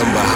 rhythm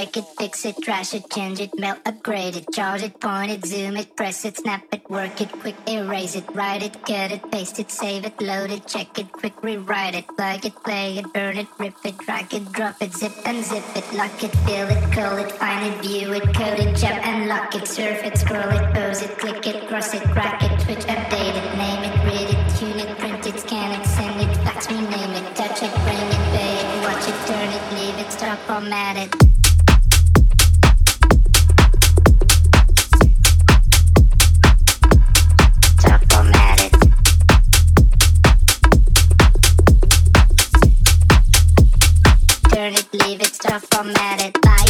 break it, fix it, trash it, change it, melt, upgrade it, charge it, point it, zoom it, press it, snap it, work it, quick, erase it, write it, cut it, paste it, save it, load it, check it, quick, rewrite it, plug it, play it, burn it, rip it, drag it, drop it, zip and zip it, lock it, fill it, call it, find it, view it, code it, jump and lock it, surf it, scroll it, pose it, click it, cross it, crack it, switch, update it, name it, read it, tune it, print it, scan it, send it, fax, rename it, touch it, bring it, pay it, watch it, turn it, leave it, stop, format it. stuff from that it like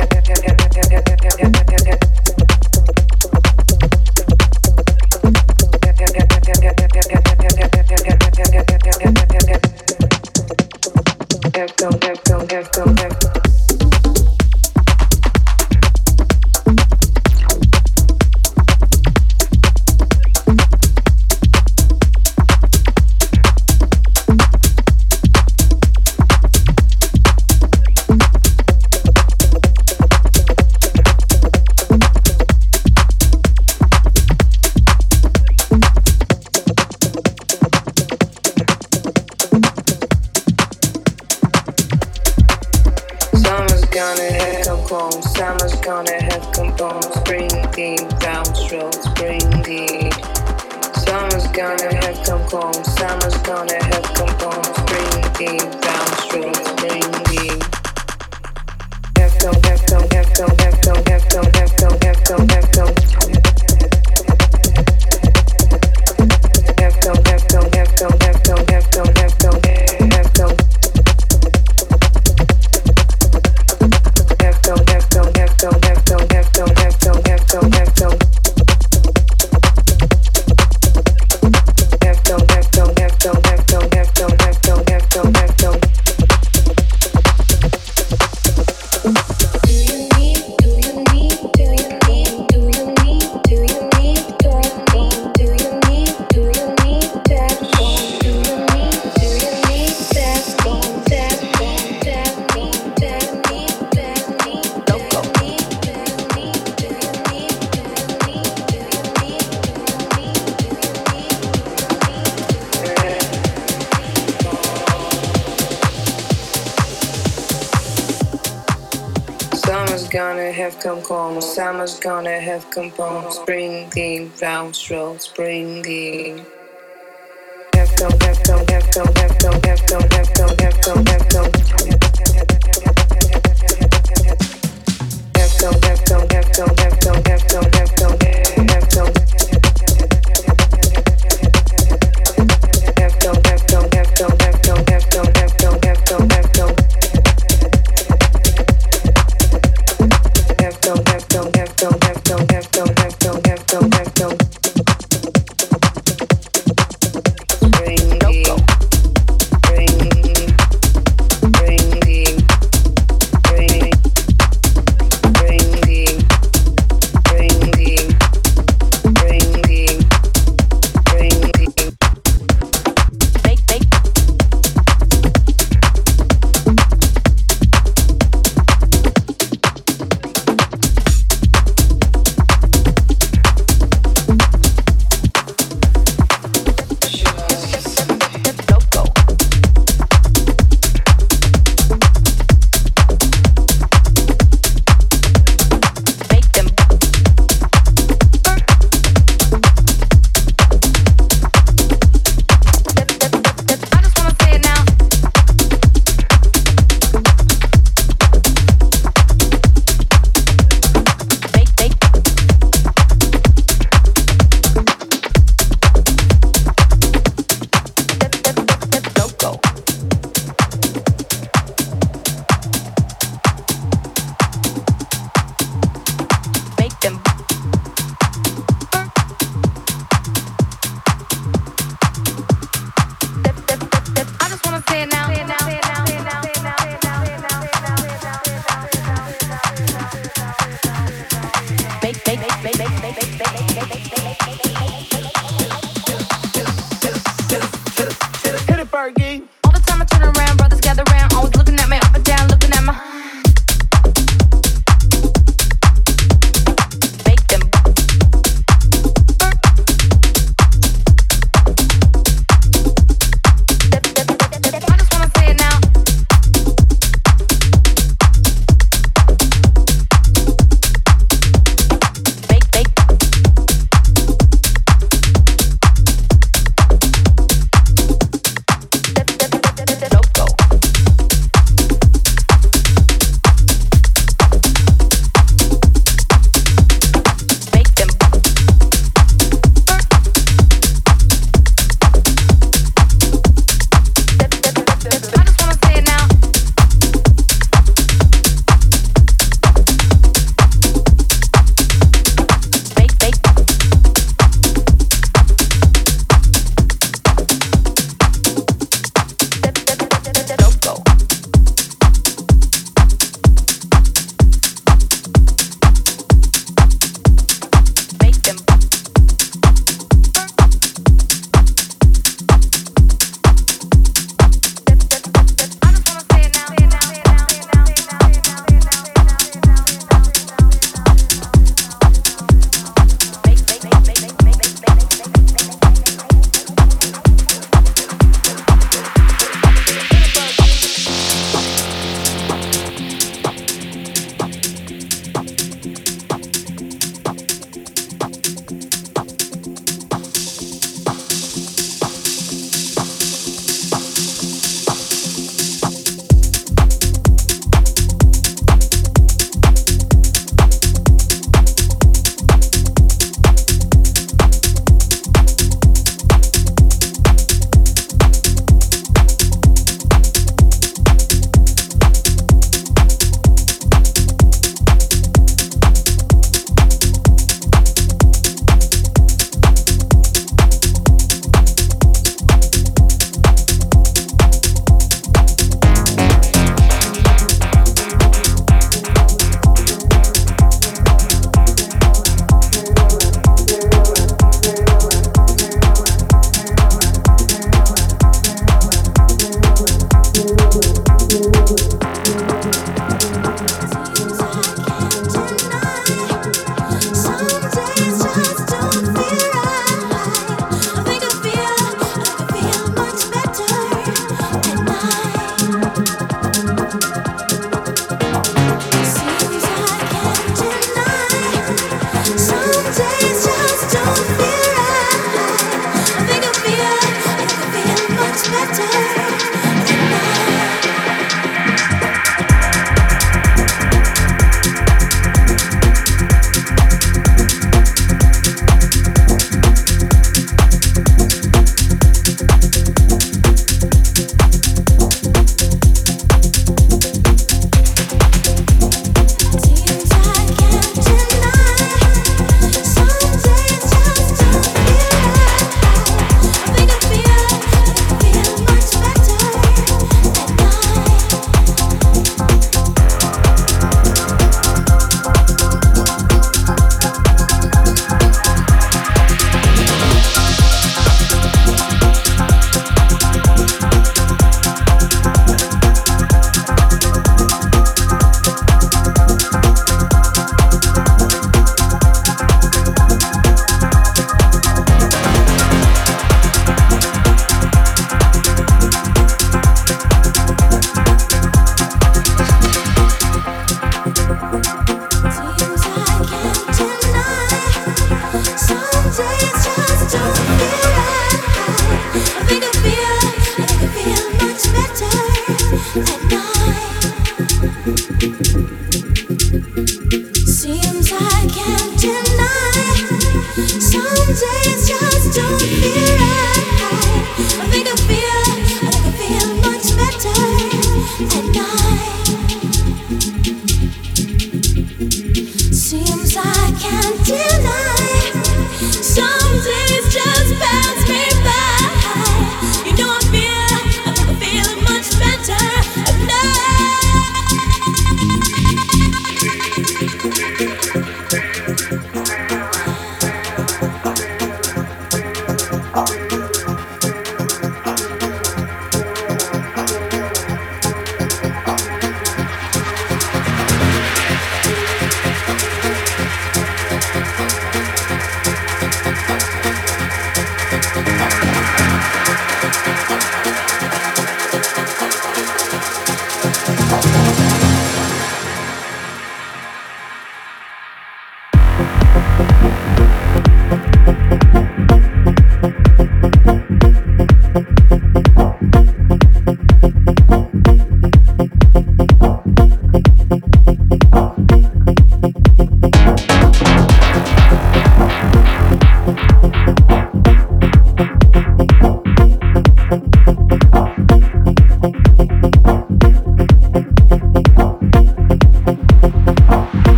down bombs, bringing down strokes, bringing.